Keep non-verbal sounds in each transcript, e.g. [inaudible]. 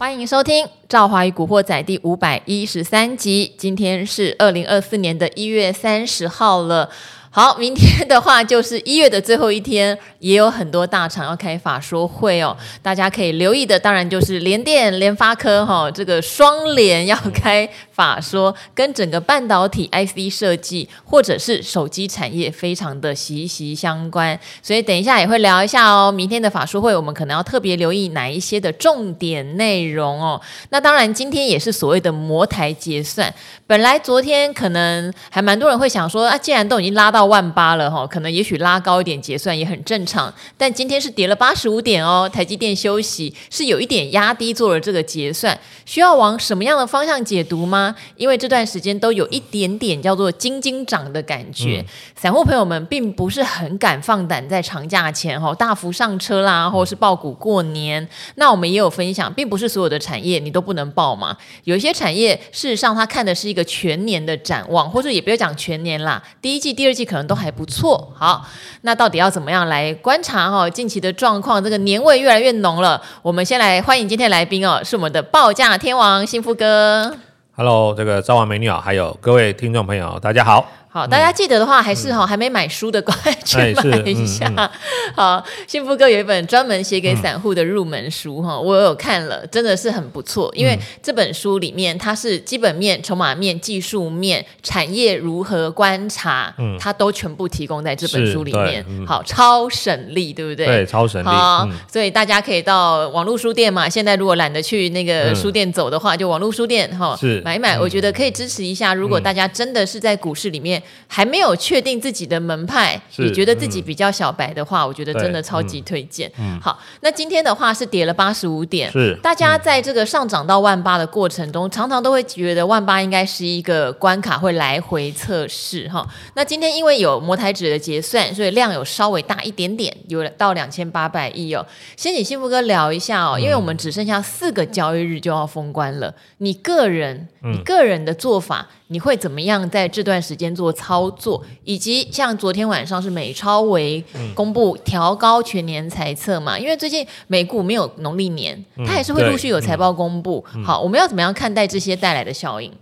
欢迎收听《赵华与古惑仔》第五百一十三集。今天是二零二四年的一月三十号了。好，明天的话就是一月的最后一天，也有很多大厂要开法说会哦。大家可以留意的，当然就是联电、联发科哈、哦，这个双联要开法说，跟整个半导体 IC 设计或者是手机产业非常的息息相关。所以等一下也会聊一下哦。明天的法说会，我们可能要特别留意哪一些的重点内容哦。那当然，今天也是所谓的模台结算。本来昨天可能还蛮多人会想说啊，既然都已经拉到。到万八了哈，可能也许拉高一点结算也很正常，但今天是跌了八十五点哦，台积电休息是有一点压低做了这个结算，需要往什么样的方向解读吗？因为这段时间都有一点点叫做惊惊涨的感觉，嗯、散户朋友们并不是很敢放胆在长假前哈大幅上车啦，或者是爆股过年。那我们也有分享，并不是所有的产业你都不能报嘛，有一些产业事实上它看的是一个全年的展望，或者也不要讲全年啦，第一季、第二季。可能都还不错，好，那到底要怎么样来观察哈近期的状况？这个年味越来越浓了。我们先来欢迎今天来宾哦，是我们的报价天王幸福哥。Hello，这个招王美女啊，还有各位听众朋友，大家好。好，大家记得的话，还是哈、嗯、还没买书的，赶快去买一下。好，幸福哥有一本专门写给散户的入门书哈、嗯，我有看了，真的是很不错。因为这本书里面，它是基本面、筹码面、技术面、产业如何观察，嗯，它都全部提供在这本书里面。嗯、好，超省力，对不对？对，超省力。好、嗯，所以大家可以到网络书店嘛。现在如果懒得去那个书店走的话，嗯、就网络书店哈，买一买。我觉得可以支持一下。如果大家真的是在股市里面。还没有确定自己的门派，你觉得自己比较小白的话，嗯、我觉得真的超级推荐。嗯，好，那今天的话是跌了八十五点，是大家在这个上涨到万八的过程中，常常都会觉得万八应该是一个关卡，会来回测试哈。那今天因为有摩台指的结算，所以量有稍微大一点点，有到两千八百亿哦。先请幸福哥聊一下哦，因为我们只剩下四个交易日就要封关了，你个人，你个人的做法。你会怎么样在这段时间做操作？以及像昨天晚上是美超为公布调高全年财测嘛？因为最近美股没有农历年，它还是会陆续有财报公布。好，我们要怎么样看待这些带来的效应？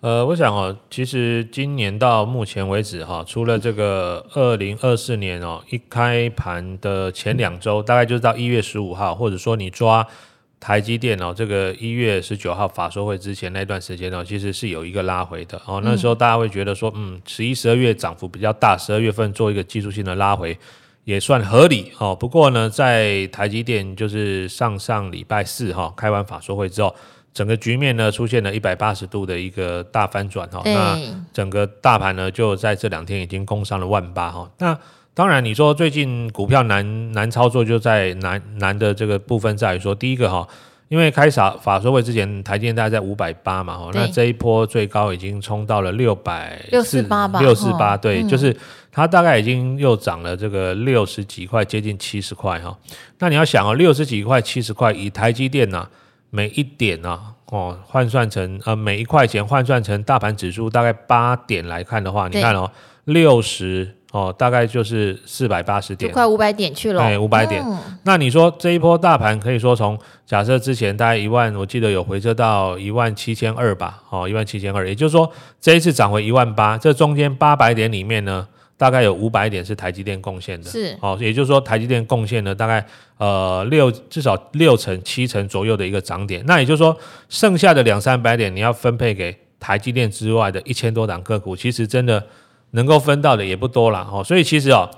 呃，我想哦，其实今年到目前为止哈，除了这个二零二四年哦，一开盘的前两周，大概就是到一月十五号，或者说你抓。台积电哦，这个一月十九号法说会之前那段时间哦，其实是有一个拉回的哦。那时候大家会觉得说，嗯，十一、十二月涨幅比较大，十二月份做一个技术性的拉回也算合理哦。不过呢，在台积电就是上上礼拜四哈开完法说会之后，整个局面呢出现了一百八十度的一个大翻转哈。那整个大盘呢就在这两天已经攻上了万八哈。那当然，你说最近股票难难操作，就在难难的这个部分在于说，第一个哈，因为开法法说会之前，台积电大概在五百八嘛，哈，那这一波最高已经冲到了六百六四八吧，六四八，对，嗯、就是它大概已经又涨了这个六十几块，接近七十块哈。那你要想哦，六十几块、七十块，以台积电呐，每一点呐，哦，换算成呃每一块钱换算成大盘指数大概八点来看的话，你看哦，六十。哦，大概就是四百八十点，快五百点去了。对，五百点。嗯。那你说这一波大盘可以说从假设之前大概一万，我记得有回撤到一万七千二吧。哦，一万七千二，也就是说这一次涨回一万八，这中间八百点里面呢，大概有五百点是台积电贡献的。是。哦，也就是说台积电贡献了大概呃六至少六成七成左右的一个涨点。那也就是说剩下的两三百点你要分配给台积电之外的一千多档个股，其实真的。能够分到的也不多了哈，所以其实哦，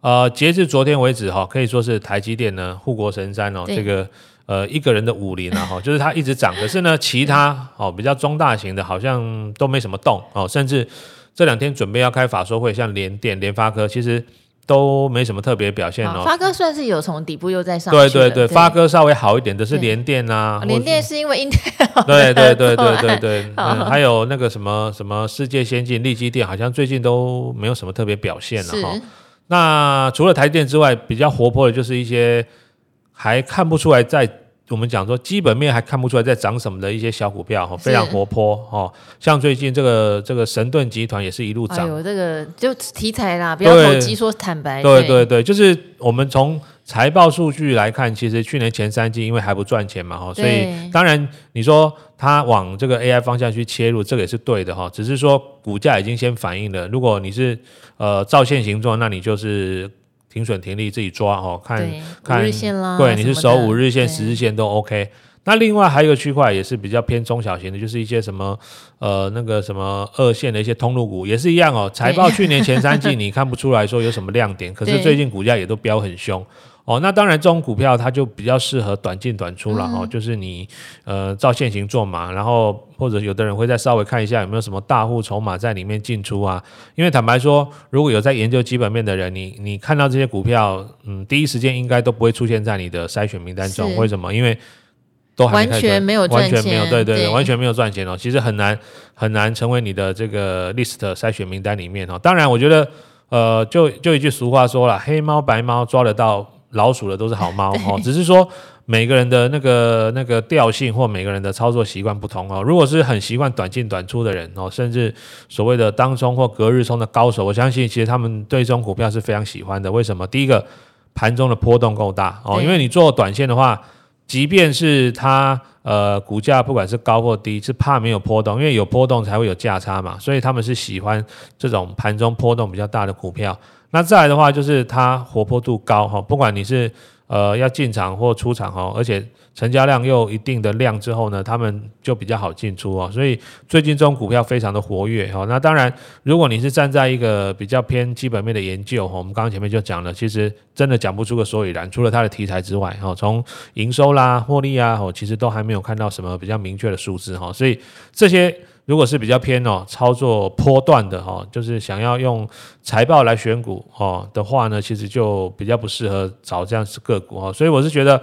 呃，截至昨天为止哈，可以说是台积电呢护国神山哦，这个呃一个人的武林啊哈，就是它一直涨，可是呢 [laughs] 其他哦比较中大型的好像都没什么动哦，甚至这两天准备要开法说会，像联电、联发科，其实。都没什么特别表现哦。发哥算是有从底部又再上去。对对对，发哥稍微好一点的是联电啊。联电是因为 Intel。对对对对对对，[laughs] 嗯，还有那个什么什么世界先进、力基电，好像最近都没有什么特别表现了哈。那除了台电之外，比较活泼的就是一些还看不出来在。我们讲说基本面还看不出来在涨什么的一些小股票哈，非常活泼哈，像最近这个这个神盾集团也是一路涨。有、哎、这个就题材啦，不要投机说坦白。对对对，对，就是我们从财报数据来看，其实去年前三季因为还不赚钱嘛，哈，所以当然你说它往这个 AI 方向去切入，这个也是对的哈。只是说股价已经先反映了，如果你是呃照线型做，那你就是停损停利自己抓哦，看看对，你是守五日线、十日线都 OK。那另外还有一个区块也是比较偏中小型的，就是一些什么呃那个什么二线的一些通路股也是一样哦。财报去年前三季你看不出来说有什么亮点，[laughs] 可是最近股价也都飙很凶哦。那当然这种股票它就比较适合短进短出了哦，就是你呃照现行做嘛，然后或者有的人会再稍微看一下有没有什么大户筹码在里面进出啊。因为坦白说，如果有在研究基本面的人，你你看到这些股票，嗯，第一时间应该都不会出现在你的筛选名单中。为什么？因为都还完全没有赚钱，完全没有，对对对，完全没有赚钱哦。其实很难很难成为你的这个 list 筛选名单里面哦。当然，我觉得呃，就就一句俗话说了，黑猫白猫抓得到老鼠的都是好猫 [laughs] 哦。只是说每个人的那个那个调性或每个人的操作习惯不同哦。如果是很习惯短进短出的人哦，甚至所谓的当冲或隔日冲的高手，我相信其实他们对这种股票是非常喜欢的。为什么？第一个，盘中的波动够大哦，因为你做短线的话。即便是它呃股价不管是高或低，是怕没有波动，因为有波动才会有价差嘛，所以他们是喜欢这种盘中波动比较大的股票。那再来的话就是它活泼度高哈，不管你是呃要进场或出场哈，而且。成交量又一定的量之后呢，他们就比较好进出哦，所以最近这种股票非常的活跃哈。那当然，如果你是站在一个比较偏基本面的研究哈，我们刚刚前面就讲了，其实真的讲不出个所以然，除了它的题材之外哈，从营收啦、获利啊，哦，其实都还没有看到什么比较明确的数字哈。所以这些如果是比较偏哦操作波段的哈，就是想要用财报来选股哦的话呢，其实就比较不适合找这样子个股哈。所以我是觉得。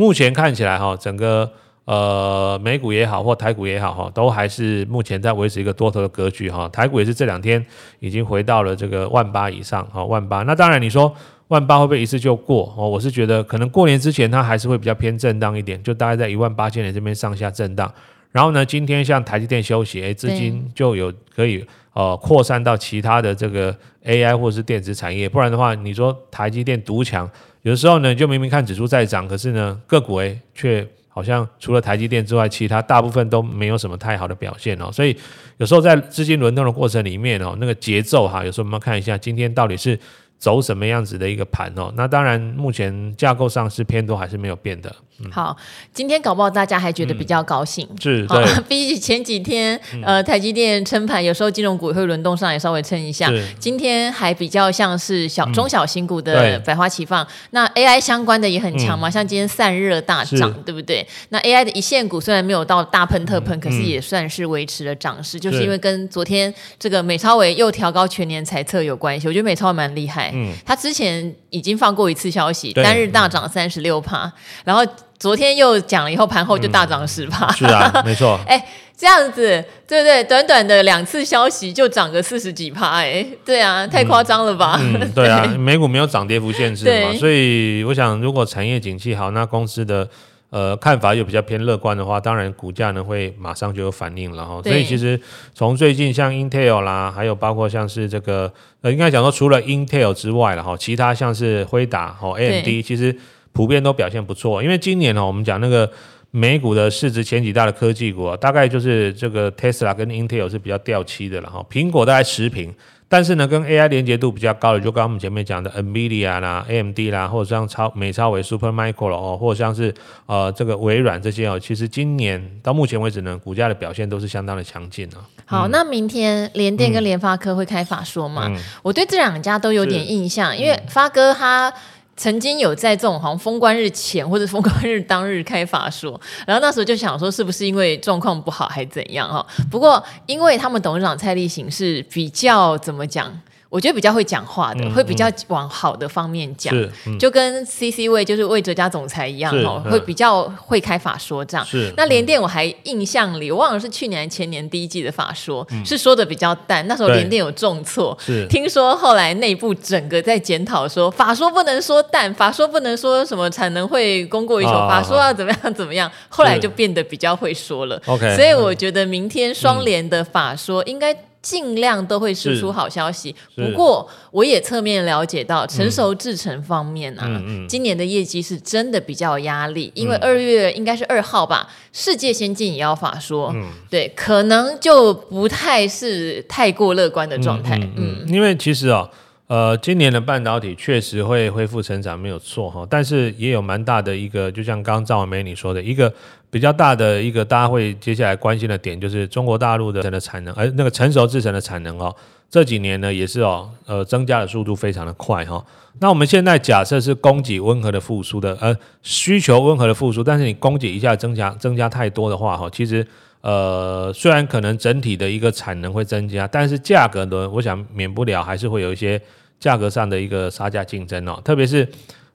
目前看起来哈，整个呃美股也好或台股也好哈，都还是目前在维持一个多头的格局哈。台股也是这两天已经回到了这个万八以上哈，万八。那当然你说万八会不会一次就过哦？我是觉得可能过年之前它还是会比较偏震荡一点，就大概在一万八千点这边上下震荡。然后呢，今天像台积电休息，诶，资金就有可以呃扩散到其他的这个 AI 或者是电子产业，不然的话，你说台积电独强。有的时候呢，就明明看指数在涨，可是呢，个股诶却好像除了台积电之外，其他大部分都没有什么太好的表现哦。所以有时候在资金轮动的过程里面哦，那个节奏哈，有时候我们要看一下今天到底是。走什么样子的一个盘哦？那当然，目前架构上是偏多还是没有变的。嗯、好，今天搞不好大家还觉得比较高兴，嗯、是对。[laughs] 比起前几天，呃，台积电撑盘，有时候金融股也会轮动上也稍微撑一下。今天还比较像是小中小型股的百花齐放。嗯、那 AI 相关的也很强嘛，嗯、像今天散热大涨，对不对？那 AI 的一线股虽然没有到大喷特喷，嗯、可是也算是维持了涨势，嗯、就是因为跟昨天这个美超伟又调高全年财测有关系。我觉得美超微蛮厉害。嗯，他之前已经放过一次消息，单日大涨三十六趴，然后昨天又讲了以后，盘后就大涨十趴。是啊，[laughs] 没错。哎，这样子对不对？短短的两次消息就涨个四十几趴，哎，对啊，太夸张了吧？嗯，[laughs] 对啊，美股没有涨跌幅限制嘛，所以我想，如果产业景气好，那公司的。呃，看法又比较偏乐观的话，当然股价呢会马上就有反应了哈。所以其实从最近像 Intel 啦，还有包括像是这个呃，应该讲说除了 Intel 之外了哈，其他像是辉达哦、AMD，其实普遍都表现不错。因为今年呢，我们讲那个美股的市值前几大的科技股啊，大概就是这个 Tesla 跟 Intel 是比较掉漆的了哈。苹果大概持平。但是呢，跟 AI 连接度比较高的，就刚刚我们前面讲的 NVIDIA 啦、AMD 啦，或者像超美超微 Supermicro 哦，或者像是呃这个微软这些哦，其实今年到目前为止呢，股价的表现都是相当的强劲啊。好，嗯、那明天联电跟联发科会开法说吗？嗯、我对这两家都有点印象，因为发哥他。曾经有在这种好像封关日前或者封关日当日开法说，[laughs] 然后那时候就想说是不是因为状况不好还怎样哈？不过因为他们董事长蔡立行是比较怎么讲？我觉得比较会讲话的，嗯、会比较往好的方面讲，嗯、就跟 C C 位就是魏哲家总裁一样哦，是会比较会开法说这样。是那联电我还印象里，我忘了是去年前年第一季的法说，嗯、是说的比较淡。那时候联电有重挫，是。听说后来内部整个在检讨说，法说不能说淡，法说不能说什么产能会供过于求，哦、法说要怎么样怎么样，后来就变得比较会说了。OK，所以我觉得明天双联的法说应该。尽量都会输出好消息。不过我也侧面了解到，成熟制程方面啊，嗯嗯、今年的业绩是真的比较有压力，因为二月应该是二号吧，世界先进也要法说，嗯、对，可能就不太是太过乐观的状态。嗯，因为其实啊、哦。呃，今年的半导体确实会恢复成长，没有错哈，但是也有蛮大的一个，就像刚刚张婉梅你说的一个比较大的一个，大家会接下来关心的点，就是中国大陆的的产能，而、那个成熟制程的产能哦，这几年呢也是哦，呃，增加的速度非常的快哈。那我们现在假设是供给温和的复苏的，呃，需求温和的复苏，但是你供给一下增加增加太多的话哈，其实。呃，虽然可能整体的一个产能会增加，但是价格呢，我想免不了还是会有一些价格上的一个杀价竞争哦。特别是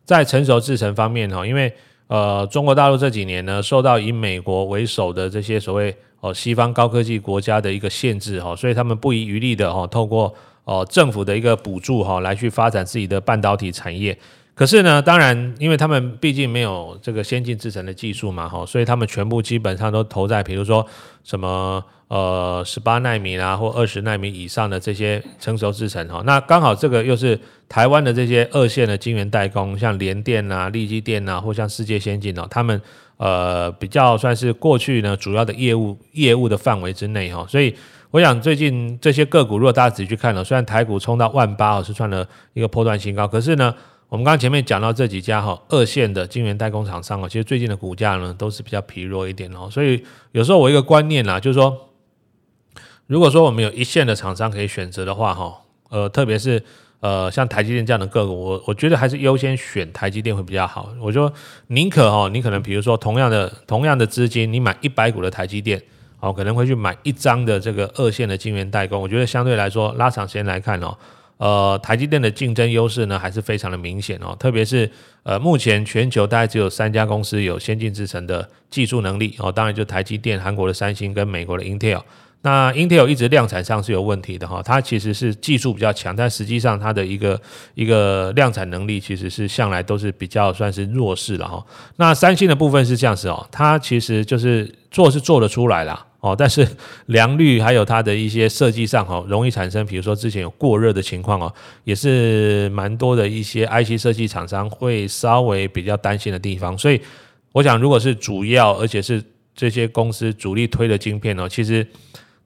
在成熟制程方面哈，因为呃，中国大陆这几年呢，受到以美国为首的这些所谓哦西方高科技国家的一个限制哈，所以他们不遗余力的哈，透过哦政府的一个补助哈，来去发展自己的半导体产业。可是呢，当然，因为他们毕竟没有这个先进制程的技术嘛，哈，所以他们全部基本上都投在，比如说什么呃十八奈米啦，或二十奈米以上的这些成熟制程哈。那刚好这个又是台湾的这些二线的晶圆代工，像联电啊、力积电啊，或像世界先进哦，他们呃比较算是过去呢主要的业务业务的范围之内哈。所以我想最近这些个股，如果大家仔细去看了，虽然台股冲到万八哦，是创了一个波段新高，可是呢。我们刚前面讲到这几家哈二线的晶圆代工厂商哦，其实最近的股价呢都是比较疲弱一点哦，所以有时候我一个观念啦，就是说，如果说我们有一线的厂商可以选择的话哈，呃，特别是呃像台积电这样的个股，我我觉得还是优先选台积电会比较好。我就宁可哈，你可能比如说同样的同样的资金，你买一百股的台积电，哦，可能会去买一张的这个二线的晶圆代工，我觉得相对来说拉长时间来看哦。呃，台积电的竞争优势呢，还是非常的明显哦。特别是呃，目前全球大概只有三家公司有先进制程的技术能力哦。当然，就台积电、韩国的三星跟美国的 Intel。那 Intel 一直量产上是有问题的哈，它其实是技术比较强，但实际上它的一个一个量产能力其实是向来都是比较算是弱势了哈。那三星的部分是这样子哦，它其实就是做是做得出来啦。哦，但是良率还有它的一些设计上哈，容易产生，比如说之前有过热的情况哦，也是蛮多的一些 IC 设计厂商会稍微比较担心的地方。所以，我想如果是主要，而且是这些公司主力推的晶片哦，其实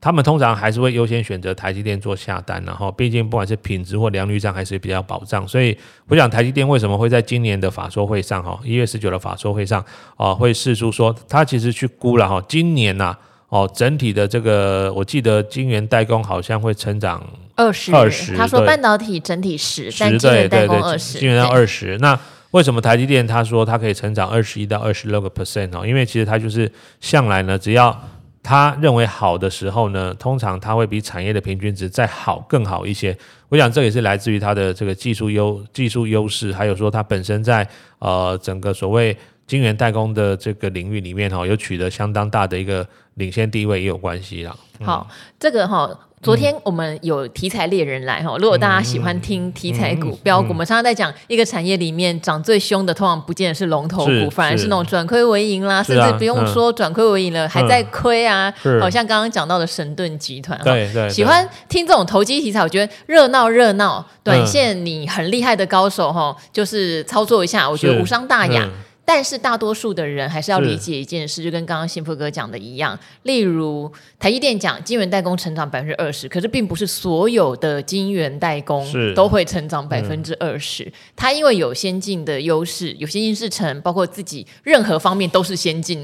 他们通常还是会优先选择台积电做下单，然后毕竟不管是品质或良率上还是比较保障。所以，我想台积电为什么会在今年的法说会上哈，一月十九的法说会上啊，会试出说他其实去估了哈，今年呐。哦，整体的这个，我记得晶圆代工好像会成长二十二十。他说半导体整体十，但晶圆代工二十，晶圆代工二十。那为什么台积电他说它可以成长二十一到二十六个 percent 哦？因为其实它就是向来呢，只要他认为好的时候呢，通常它会比产业的平均值再好更好一些。我想这也是来自于它的这个技术优技术优势，还有说它本身在呃整个所谓。晶圆代工的这个领域里面哈，有取得相当大的一个领先地位也有关系啦。嗯、好，这个哈，昨天我们有题材猎人来哈，嗯、如果大家喜欢听题材股、嗯、标股，嗯、我们常常在讲一个产业里面涨最凶的，通常不见得是龙头股，反而是那种转亏为盈啦，甚至不用说转亏为盈了，嗯、还在亏啊。好像刚刚讲到的神盾集团，对对，喜欢听这种投机题材，我觉得热闹热闹，短线你很厉害的高手哈，就是操作一下，我觉得无伤大雅。但是大多数的人还是要理解一件事，就跟刚刚幸福哥讲的一样。例如台积电讲晶圆代工成长百分之二十，可是并不是所有的晶圆代工都会成长百分之二十。嗯、它因为有先进的优势，有先进制程，包括自己任何方面都是先进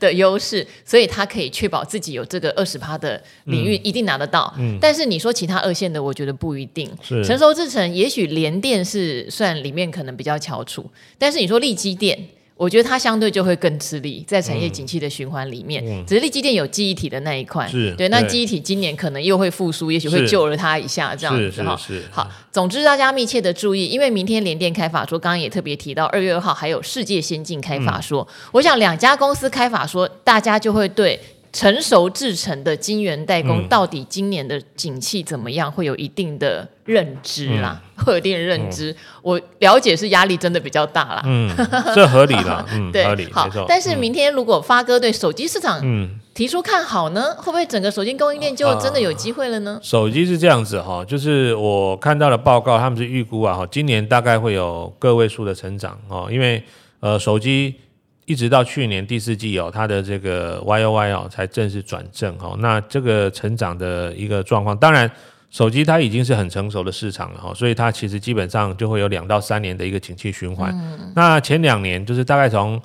的 [laughs] 优势，所以它可以确保自己有这个二十趴的领域一定拿得到。嗯嗯、但是你说其他二线的，我觉得不一定。是成熟制程，也许联电是算里面可能比较翘楚，但是你说力基电。我觉得它相对就会更吃力，在产业景气的循环里面，嗯。嗯、只是力积电有记忆体的那一块，是对，那记忆体今年可能又会复苏，也许会救了它一下，这样子哈。好，总之大家密切的注意，因为明天联电开法说，刚刚也特别提到，二月二号还有世界先进开法说，嗯、我想两家公司开法说，大家就会对。成熟制成的晶圆代工到底今年的景气怎么样？会有一定的认知啦，嗯、会有一定的认知。嗯、我了解是压力真的比较大啦。嗯，[laughs] 这合理啦。嗯，对，合理。好，但是明天如果发哥对手机市场，嗯。提出看好呢？会不会整个手机供应链就真的有机会了呢？啊、手机是这样子哈，就是我看到的报告，他们是预估啊哈，今年大概会有个位数的成长哦，因为呃手机一直到去年第四季哦，它的这个 Y O Y 哦才正式转正哦，那这个成长的一个状况，当然手机它已经是很成熟的市场了哈，所以它其实基本上就会有两到三年的一个景气循环。嗯、那前两年就是大概从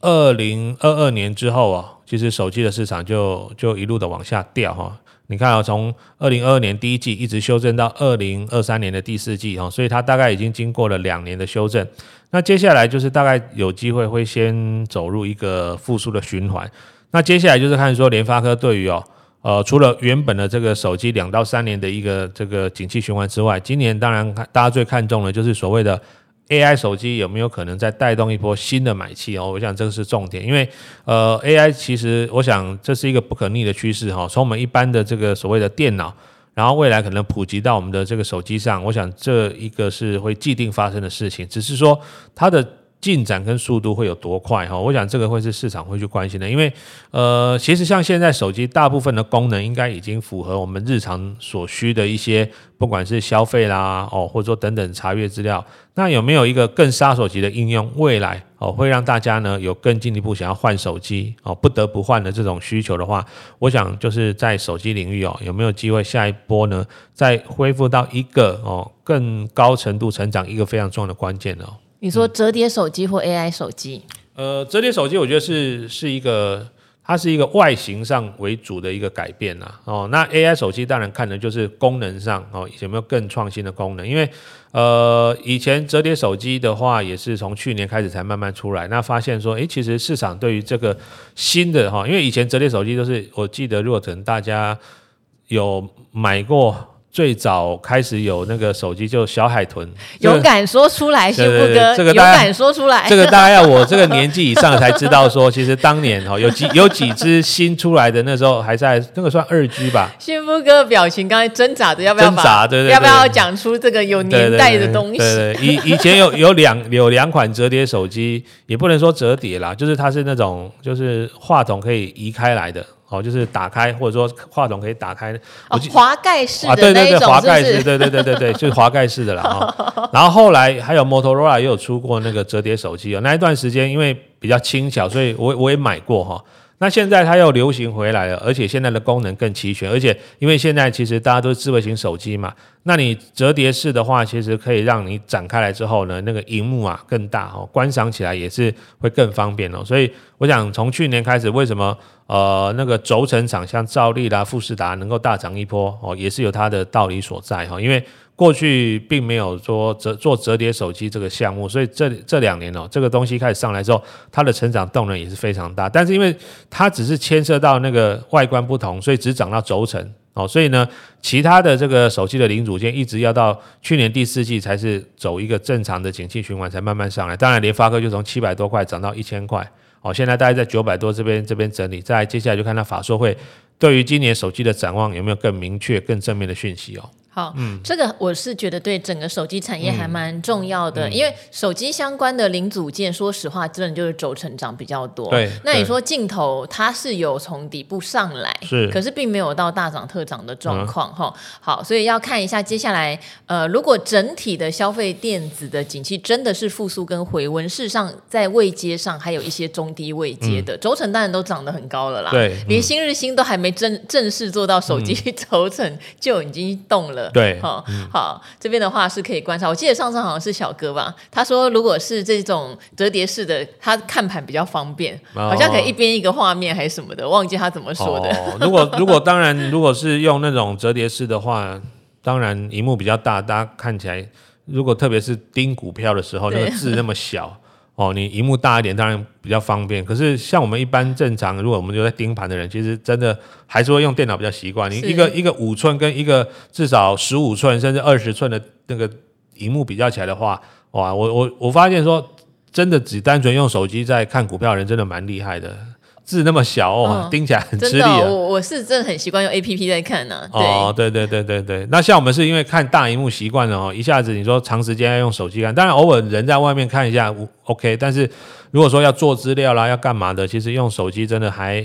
二零二二年之后啊。其实手机的市场就就一路的往下掉哈，你看啊，从二零二二年第一季一直修正到二零二三年的第四季哈，所以它大概已经经过了两年的修正。那接下来就是大概有机会会先走入一个复苏的循环。那接下来就是看说联发科对于哦呃除了原本的这个手机两到三年的一个这个景气循环之外，今年当然大家最看重的就是所谓的。AI 手机有没有可能再带动一波新的买气哦？我想这个是重点，因为呃，AI 其实我想这是一个不可逆的趋势哈。从我们一般的这个所谓的电脑，然后未来可能普及到我们的这个手机上，我想这一个是会既定发生的事情，只是说它的。进展跟速度会有多快哈？我想这个会是市场会去关心的，因为呃，其实像现在手机大部分的功能应该已经符合我们日常所需的一些，不管是消费啦哦，或者说等等查阅资料，那有没有一个更杀手级的应用？未来哦，会让大家呢有更进一步想要换手机哦，不得不换的这种需求的话，我想就是在手机领域哦，有没有机会下一波呢，再恢复到一个哦更高程度成长，一个非常重要的关键哦。你说折叠手机或 AI 手机？呃，折叠手机我觉得是是一个，它是一个外形上为主的一个改变呐。哦，那 AI 手机当然看的就是功能上哦，有没有更创新的功能？因为呃，以前折叠手机的话，也是从去年开始才慢慢出来。那发现说，诶，其实市场对于这个新的哈，因为以前折叠手机都是，我记得如果可能大家有买过。最早开始有那个手机就小海豚，勇敢说出来，幸福哥，这个勇敢说出来，这个大概要我这个年纪以上才知道说，其实当年哈有几 [laughs] 有几只新出来的那时候还在那个算二 G 吧。幸福哥表情刚才挣扎着要不要挣扎，对对，要不要讲出这个有年代的东西？对对，以以前有有两有两款折叠手机，也不能说折叠啦，就是它是那种就是话筒可以移开来的。哦，就是打开，或者说话筒可以打开，哦，滑盖式的啊，对对对，滑盖式，对对对对对，就是滑盖式的啦。哈、[laughs] 然后后来还有 Motorola 也有出过那个折叠手机哦，那一段时间因为比较轻巧，所以我我也买过哈。哦那现在它又流行回来了，而且现在的功能更齐全，而且因为现在其实大家都是智慧型手机嘛，那你折叠式的话，其实可以让你展开来之后呢，那个荧幕啊更大哦，观赏起来也是会更方便哦。所以我想从去年开始，为什么呃那个轴承厂像兆利啦、富士达能够大涨一波哦，也是有它的道理所在哈，因为。过去并没有说折做折叠手机这个项目，所以这这两年哦，这个东西开始上来之后，它的成长动能也是非常大。但是因为它只是牵涉到那个外观不同，所以只涨到轴承哦，所以呢，其他的这个手机的零组件一直要到去年第四季才是走一个正常的景气循环，才慢慢上来。当然，联发科就从七百多块涨到一千块哦，现在大概在九百多这边这边整理。再接下来就看它法说会对于今年手机的展望有没有更明确、更正面的讯息哦。好，嗯，这个我是觉得对整个手机产业还蛮重要的，嗯嗯、因为手机相关的零组件，说实话，真的就是轴承长比较多。对，那你说镜头它是有从底部上来，是，可是并没有到大涨特涨的状况哈、嗯。好，所以要看一下接下来，呃，如果整体的消费电子的景气真的是复苏跟回温，事实上在位阶上还有一些中低位阶的轴承当然都涨得很高了啦。对，连新日新都还没正正式做到手机 [laughs] 轴承就已经动了。对，好，好，这边的话是可以观察。我记得上次好像是小哥吧，他说如果是这种折叠式的，他看盘比较方便，哦、好像可以一边一个画面还是什么的，忘记他怎么说的。哦、如果如果当然，如果是用那种折叠式的话，当然荧幕比较大，大家看起来，如果特别是盯股票的时候，那个字那么小。哦，你荧幕大一点当然比较方便，可是像我们一般正常，如果我们就在盯盘的人，其实真的还是会用电脑比较习惯。你一个一个五寸跟一个至少十五寸甚至二十寸的那个荧幕比较起来的话，哇，我我我发现说，真的只单纯用手机在看股票的人，真的蛮厉害的。字那么小哦，盯起来很吃力。我我是真的很习惯用 A P P 在看呢。哦，对对对对对。那像我们是因为看大荧幕习惯了哦，一下子你说长时间要用手机看，当然偶尔人在外面看一下，OK。但是如果说要做资料啦，要干嘛的，其实用手机真的还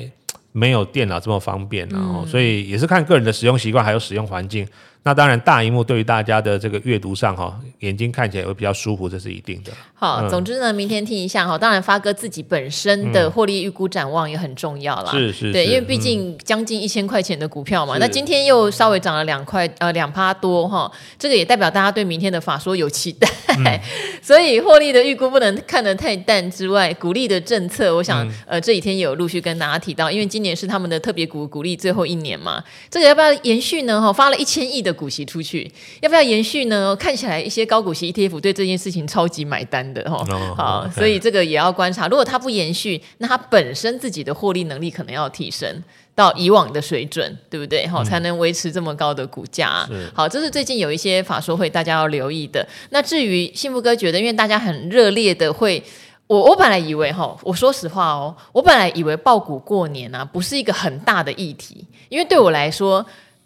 没有电脑这么方便，然后所以也是看个人的使用习惯，还有使用环境。那当然，大荧幕对于大家的这个阅读上哈，眼睛看起来会比较舒服，这是一定的。好，嗯、总之呢，明天听一下哈。当然，发哥自己本身的获利预估展望也很重要啦。是是，对，因为毕竟将近一千块钱的股票嘛，嗯、那今天又稍微涨了两块呃两趴多哈，这个也代表大家对明天的法说有期待。嗯、[laughs] 所以获利的预估不能看得太淡之外，鼓励的政策，我想、嗯、呃这几天也有陆续跟大家提到，因为今年是他们的特别股鼓励最后一年嘛，这个要不要延续呢？哈，发了一千亿的股息出去。要不要延续呢？看起来一些高股息 ETF 对这件事情超级买单的哈。Oh, 好.所以这个也要观察。如果它不延续，那它本身自己的获利能力可能要提升到以往的水准，对不对？好，才能维持这么高的股价。嗯、好，这是最近有一些法说会大家要留意的。那至于幸福哥觉得，因为大家很热烈的会，我我本来以为哈，我说实话哦，我本来以为爆股过年啊不是一个很大的议题，因为对我来说。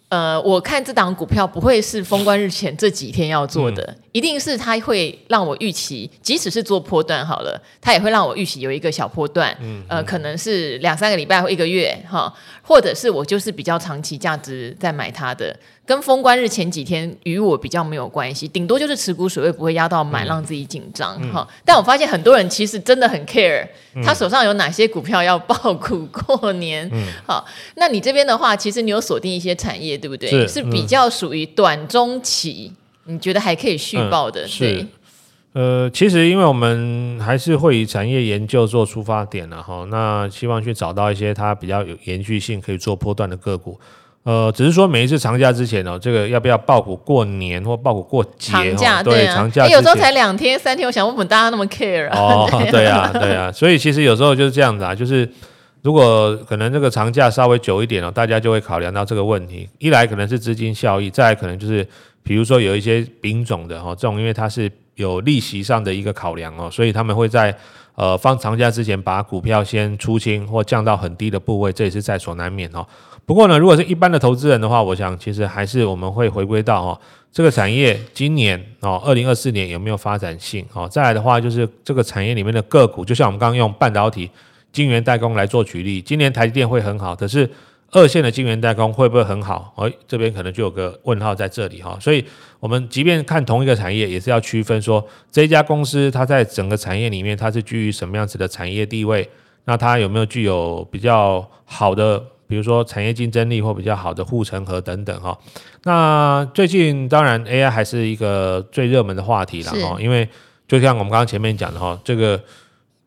呃，我看这档股票不会是封关日前这几天要做的，嗯、一定是它会让我预期，即使是做波段好了，它也会让我预期有一个小波段，嗯，呃，可能是两三个礼拜或一个月哈，或者是我就是比较长期价值在买它的。跟封关日前几天与我比较没有关系，顶多就是持股水位不会压到满，让自己紧张哈。嗯、但我发现很多人其实真的很 care，、嗯、他手上有哪些股票要爆股 [laughs] 过年。嗯、好，那你这边的话，其实你有锁定一些产业，对不对？是，是比较属于短中期，嗯、你觉得还可以续报的。是，呃，其实因为我们还是会以产业研究做出发点了哈，那希望去找到一些它比较有延续性，可以做波段的个股。呃，只是说每一次长假之前哦，这个要不要报股过年或报股过节？长假对，长假、欸、有时候才两天三天，我想问问大家那么 care 啊？哦，对啊，[laughs] 对啊，所以其实有时候就是这样子啊，就是如果可能这个长假稍微久一点哦，大家就会考量到这个问题。一来可能是资金效益，再来可能就是比如说有一些丙种的哈，这种因为它是有利息上的一个考量哦，所以他们会在呃放长假之前把股票先出清或降到很低的部位，这也是在所难免哦。不过呢，如果是一般的投资人的话，我想其实还是我们会回归到哦，这个产业今年哦，二零二四年有没有发展性哦？再来的话就是这个产业里面的个股，就像我们刚刚用半导体晶圆代工来做举例，今年台积电会很好，可是二线的晶圆代工会不会很好？哎，这边可能就有个问号在这里哈。所以我们即便看同一个产业，也是要区分说这一家公司它在整个产业里面它是居于什么样子的产业地位，那它有没有具有比较好的？比如说产业竞争力或比较好的护城河等等哈，那最近当然 AI 还是一个最热门的话题了哈，是因为就像我们刚刚前面讲的哈，这个。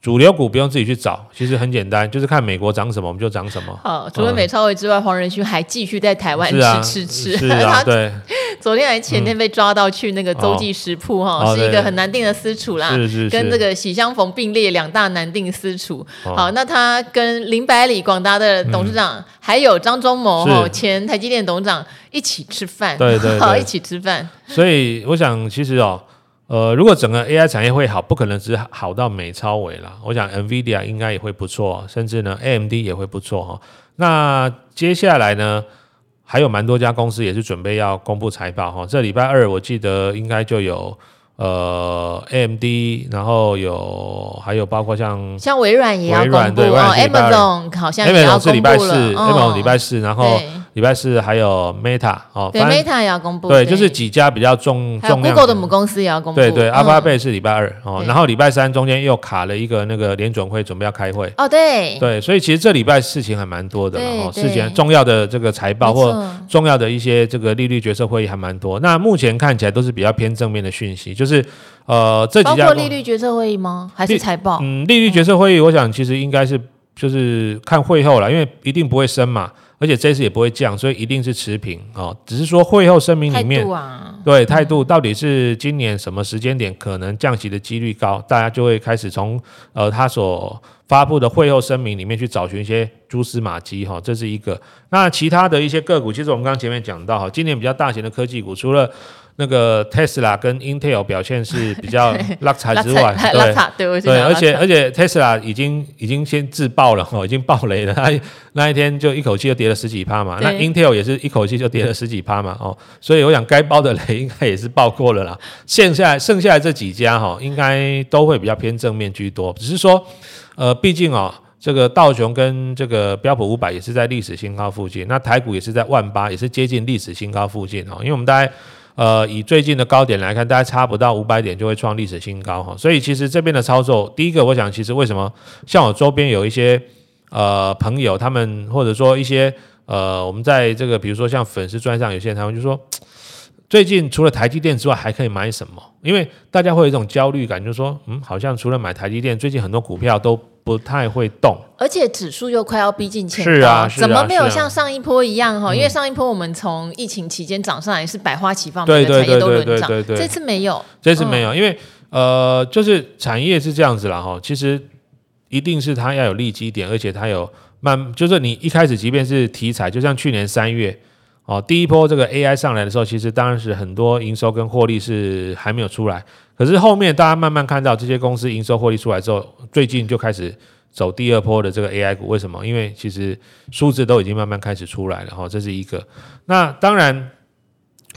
主流股不用自己去找，其实很简单，就是看美国涨什么，我们就涨什么。好，除了美超微之外，黄仁勋还继续在台湾吃吃吃。啊，[laughs] 对。昨天还前天被抓到去那个洲际食铺哈，是一个很难定的私厨啦。是是是。跟这个喜相逢并列两大难定私厨。好，那他跟林百里广达的董事长，还有张忠谋哈前台积电董事长一起吃饭。对对。好，一起吃饭。所以我想，其实哦。呃，如果整个 AI 产业会好，不可能只好到美超伟啦。我想 NVIDIA 应该也会不错，甚至呢 AMD 也会不错哈。那接下来呢，还有蛮多家公司也是准备要公布财报哈。这礼拜二我记得应该就有。呃，AMD，然后有还有包括像像微软也要公布哦，Amazon 好像也要公布了。Amazon 是礼拜四，Amazon 礼拜四，然后礼拜四还有 Meta 哦，对，Meta 也要公布。对，就是几家比较重重量。Google 的母公司也要公布。对对，Alphabet 是礼拜二哦，然后礼拜三中间又卡了一个那个联准会准备要开会。哦，对。对，所以其实这礼拜事情还蛮多的哦，事情重要的这个财报或重要的一些这个利率决策会议还蛮多。那目前看起来都是比较偏正面的讯息，就是。呃，这几家包括利率决策会议吗？还是财报？嗯，利率决策会议，我想其实应该是就是看会后了，因为一定不会升嘛，而且这次也不会降，所以一定是持平哦。只是说会后声明里面，态度啊，对态度到底是今年什么时间点可能降息的几率高，大家就会开始从呃他所发布的会后声明里面去找寻一些蛛丝马迹哈，这是一个。那其他的一些个股，其实我们刚刚前面讲到哈，今年比较大型的科技股，除了那个 Tesla 跟 Intel 表现是比较 [laughs] 拉差之外，对。对，而且而且 Tesla 已经已经先自爆了哦，已经爆雷了，它那一天就一口气就跌了十几趴嘛，那 Intel 也是一口气就跌了十几趴嘛哦，所以我想该爆的雷应该也是爆过了啦，剩下剩下来这几家哈，应该都会比较偏正面居多，只是说呃，毕竟哦。这个道琼跟这个标普五百也是在历史新高附近，那台股也是在万八，也是接近历史新高附近哦。因为我们大概呃以最近的高点来看，大概差不到五百点就会创历史新高哈。所以其实这边的操作，第一个我想，其实为什么像我周边有一些呃朋友，他们或者说一些呃我们在这个比如说像粉丝专上有些人他们就说。最近除了台积电之外，还可以买什么？因为大家会有一种焦虑感，就是说，嗯，好像除了买台积电，最近很多股票都不太会动，而且指数又快要逼近前高，是啊，是啊，怎么没有像上一波一样哈？啊、因为上一波我们从疫情期间涨上来是百花齐放，每个产业都轮涨，这次没有，这次没有，因为呃，就是产业是这样子了哈。其实一定是它要有利基点，而且它有慢，就是你一开始即便是题材，就像去年三月。哦，第一波这个 AI 上来的时候，其实当然是很多营收跟获利是还没有出来，可是后面大家慢慢看到这些公司营收获利出来之后，最近就开始走第二波的这个 AI 股。为什么？因为其实数字都已经慢慢开始出来了哈，这是一个。那当然，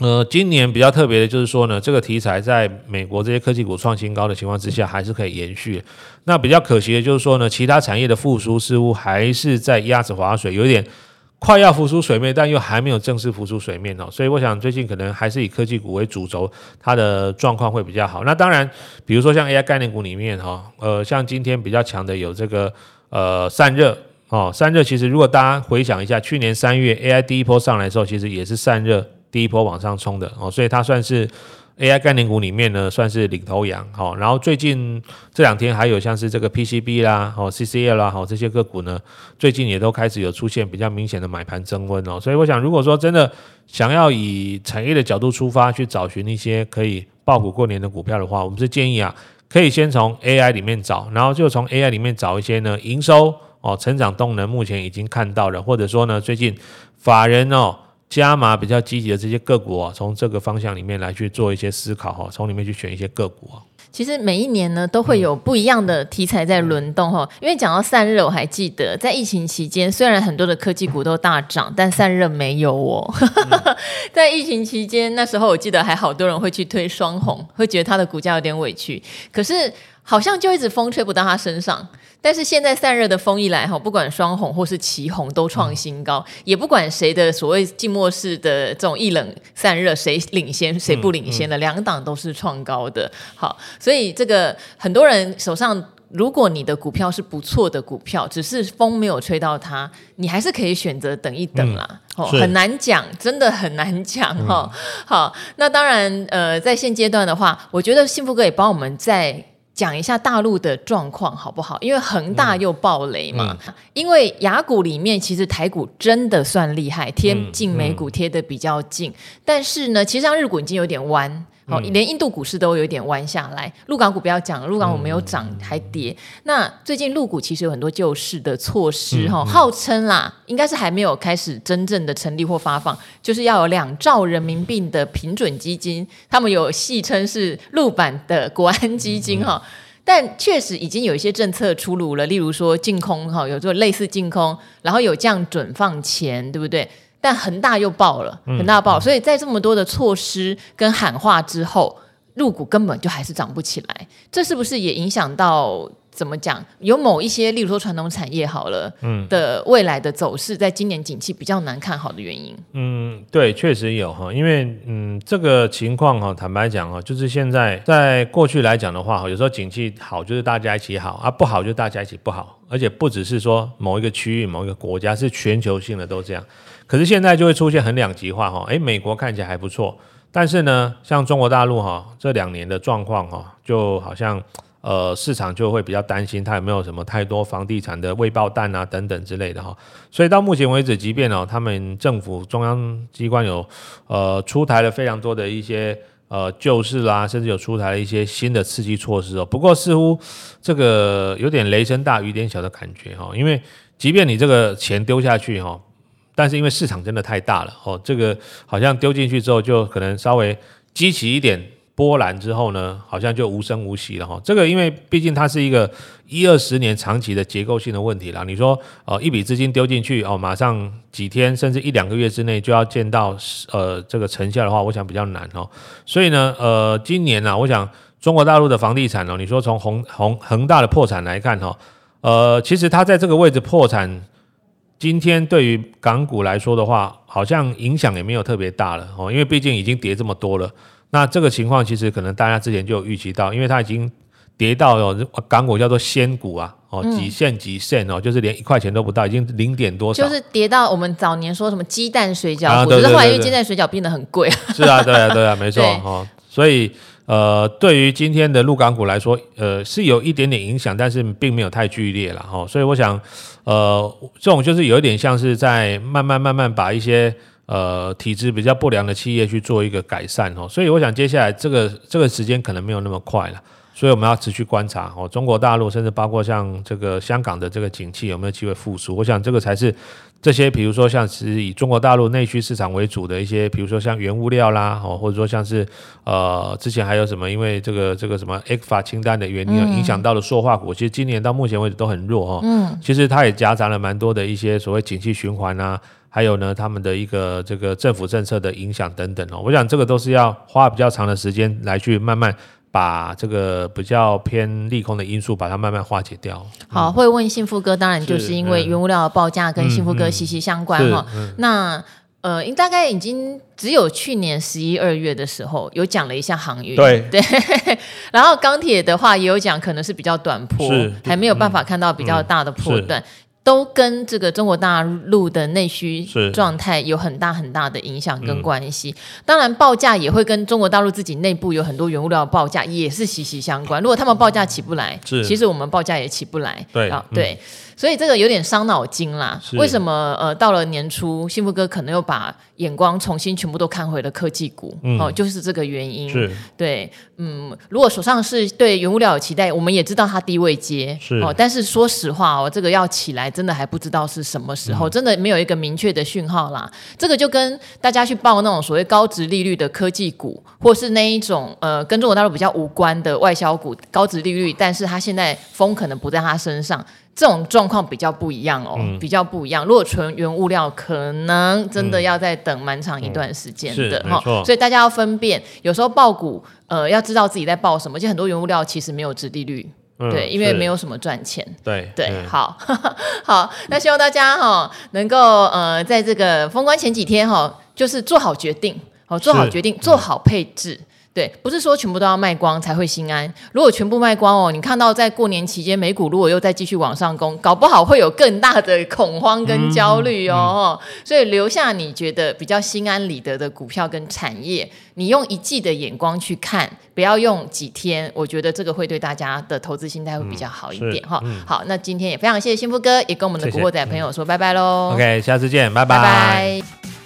呃，今年比较特别的就是说呢，这个题材在美国这些科技股创新高的情况之下，还是可以延续。那比较可惜的就是说呢，其他产业的复苏似乎还是在鸭子划水，有点。快要浮出水面，但又还没有正式浮出水面哦，所以我想最近可能还是以科技股为主轴，它的状况会比较好。那当然，比如说像 AI 概念股里面哈，呃，像今天比较强的有这个呃散热哦，散热其实如果大家回想一下，去年三月 AI 第一波上来的时候，其实也是散热第一波往上冲的哦，所以它算是。AI 概念股里面呢，算是领头羊，好，然后最近这两天还有像是这个 PCB 啦，哦，CCL 啦，好，这些个股呢，最近也都开始有出现比较明显的买盘增温哦，所以我想，如果说真的想要以产业的角度出发去找寻一些可以爆股过年的股票的话，我们是建议啊，可以先从 AI 里面找，然后就从 AI 里面找一些呢营收哦，成长动能目前已经看到了，或者说呢最近法人哦。加码比较积极的这些个股啊，从这个方向里面来去做一些思考哈，从里面去选一些个股啊。其实每一年呢，都会有不一样的题材在轮动哈。因为讲到散热，我还记得在疫情期间，虽然很多的科技股都大涨，但散热没有哦。[laughs] 在疫情期间，那时候我记得还好多人会去推双红，会觉得它的股价有点委屈，可是好像就一直风吹不到它身上。但是现在散热的风一来哈，不管双红或是奇红都创新高，嗯、也不管谁的所谓静默式的这种一冷散热谁领先谁不领先的，两、档都是创高的。好，所以这个很多人手上，如果你的股票是不错的股票，只是风没有吹到它，你还是可以选择等一等啦。哦、嗯，很难讲，真的很难讲哈、嗯。好，那当然呃，在现阶段的话，我觉得幸福哥也帮我们在。讲一下大陆的状况好不好？因为恒大又爆雷嘛。嗯嗯、因为雅股里面其实台股真的算厉害，贴近美股贴的比较近。但是呢，其实像日股已经有点弯。好，连印度股市都有点弯下来。陆港股不要讲了，陆港股没有涨还跌。那最近陆股其实有很多救市的措施哈，号称啦，应该是还没有开始真正的成立或发放，就是要有两兆人民币的平准基金，他们有戏称是陆版的国安基金哈。但确实已经有一些政策出炉了，例如说净空哈，有做类似净空，然后有降准放钱，对不对？但恒大又爆了，恒大爆了，嗯、所以在这么多的措施跟喊话之后，入股根本就还是涨不起来。这是不是也影响到怎么讲？有某一些，例如说传统产业好了，嗯，的未来的走势，在今年景气比较难看好的原因？嗯，对，确实有哈，因为嗯，这个情况哈，坦白讲哈，就是现在在过去来讲的话哈，有时候景气好就是大家一起好啊，不好就大家一起不好，而且不只是说某一个区域、某一个国家，是全球性的都这样。可是现在就会出现很两极化哈，诶，美国看起来还不错，但是呢，像中国大陆哈这两年的状况哈，就好像呃市场就会比较担心它有没有什么太多房地产的未爆弹啊等等之类的哈，所以到目前为止，即便哦他们政府中央机关有呃出台了非常多的一些呃救市啦，甚至有出台了一些新的刺激措施哦，不过似乎这个有点雷声大雨点小的感觉哈，因为即便你这个钱丢下去哈。但是因为市场真的太大了哦，这个好像丢进去之后就可能稍微激起一点波澜之后呢，好像就无声无息了哈。这个因为毕竟它是一个一二十年长期的结构性的问题啦。你说呃一笔资金丢进去哦，马上几天甚至一两个月之内就要见到呃这个成效的话，我想比较难哦。所以呢呃今年呢、啊，我想中国大陆的房地产哦，你说从宏宏恒大的破产来看哈。呃，其实它在这个位置破产，今天对于港股来说的话，好像影响也没有特别大了哦，因为毕竟已经跌这么多了。那这个情况其实可能大家之前就有预期到，因为它已经跌到有港股叫做仙股啊，哦，几线几线哦，就是连一块钱都不到，已经零点多少，就是跌到我们早年说什么鸡蛋水饺股，啊、只是后来因为鸡蛋水饺变得很贵。[laughs] 是啊，对啊，对啊，没错哦，所以。呃，对于今天的陆港股来说，呃，是有一点点影响，但是并没有太剧烈了哈、哦。所以我想，呃，这种就是有一点像是在慢慢慢慢把一些呃体质比较不良的企业去做一个改善哦。所以我想接下来这个这个时间可能没有那么快了，所以我们要持续观察哦。中国大陆甚至包括像这个香港的这个景气有没有机会复苏？我想这个才是。这些，比如说像是以中国大陆内需市场为主的一些，比如说像原物料啦，哦，或者说像是呃，之前还有什么，因为这个这个什么 ECFA 清单的原因，影响到了塑化股，其实今年到目前为止都很弱哦。嗯，其实它也夹杂了蛮多的一些所谓景气循环啊，还有呢，他们的一个这个政府政策的影响等等哦。我想这个都是要花比较长的时间来去慢慢。把这个比较偏利空的因素，把它慢慢化解掉。好，会问幸福哥，当然就是因为原物料的报价跟幸福哥息息相关哈。那呃，大概已经只有去年十一二月的时候有讲了一下航运，对 [laughs] 对。然后钢铁的话也有讲，可能是比较短波，还没有办法看到比较大的破段。都跟这个中国大陆的内需状态有很大很大的影响跟关系。嗯、当然，报价也会跟中国大陆自己内部有很多原物料报价也是息息相关。如果他们报价起不来，其实我们报价也起不来。对啊，对。嗯所以这个有点伤脑筋啦。为什么呃到了年初，幸福哥可能又把眼光重新全部都看回了科技股？嗯、哦，就是这个原因。是，对，嗯，如果手上是对原物料有期待，我们也知道它低位接。是哦，但是说实话哦，这个要起来真的还不知道是什么时候，嗯、真的没有一个明确的讯号啦。这个就跟大家去报那种所谓高值利率的科技股，或是那一种呃跟中国大陆比较无关的外销股，高值利率，但是它现在风可能不在它身上。这种状况比较不一样哦，嗯、比较不一样。如果纯原物料，可能真的要再等蛮长一段时间的哈、嗯哦。所以大家要分辨，有时候爆股，呃，要知道自己在爆什么。而且很多原物料其实没有殖利率，嗯、对，因为没有什么赚钱。对对，好，[laughs] 好，那希望大家哈、哦、能够呃，在这个封关前几天哈、哦，就是做好决定，哦，做好决定，做好配置。对，不是说全部都要卖光才会心安。如果全部卖光哦，你看到在过年期间美股如果又再继续往上攻，搞不好会有更大的恐慌跟焦虑哦。嗯嗯、所以留下你觉得比较心安理得的股票跟产业，你用一季的眼光去看，不要用几天。我觉得这个会对大家的投资心态会比较好一点哈。嗯、好，那今天也非常谢谢幸福哥，也跟我们的古惑仔朋友说拜拜喽。OK，下次见，拜拜。拜拜。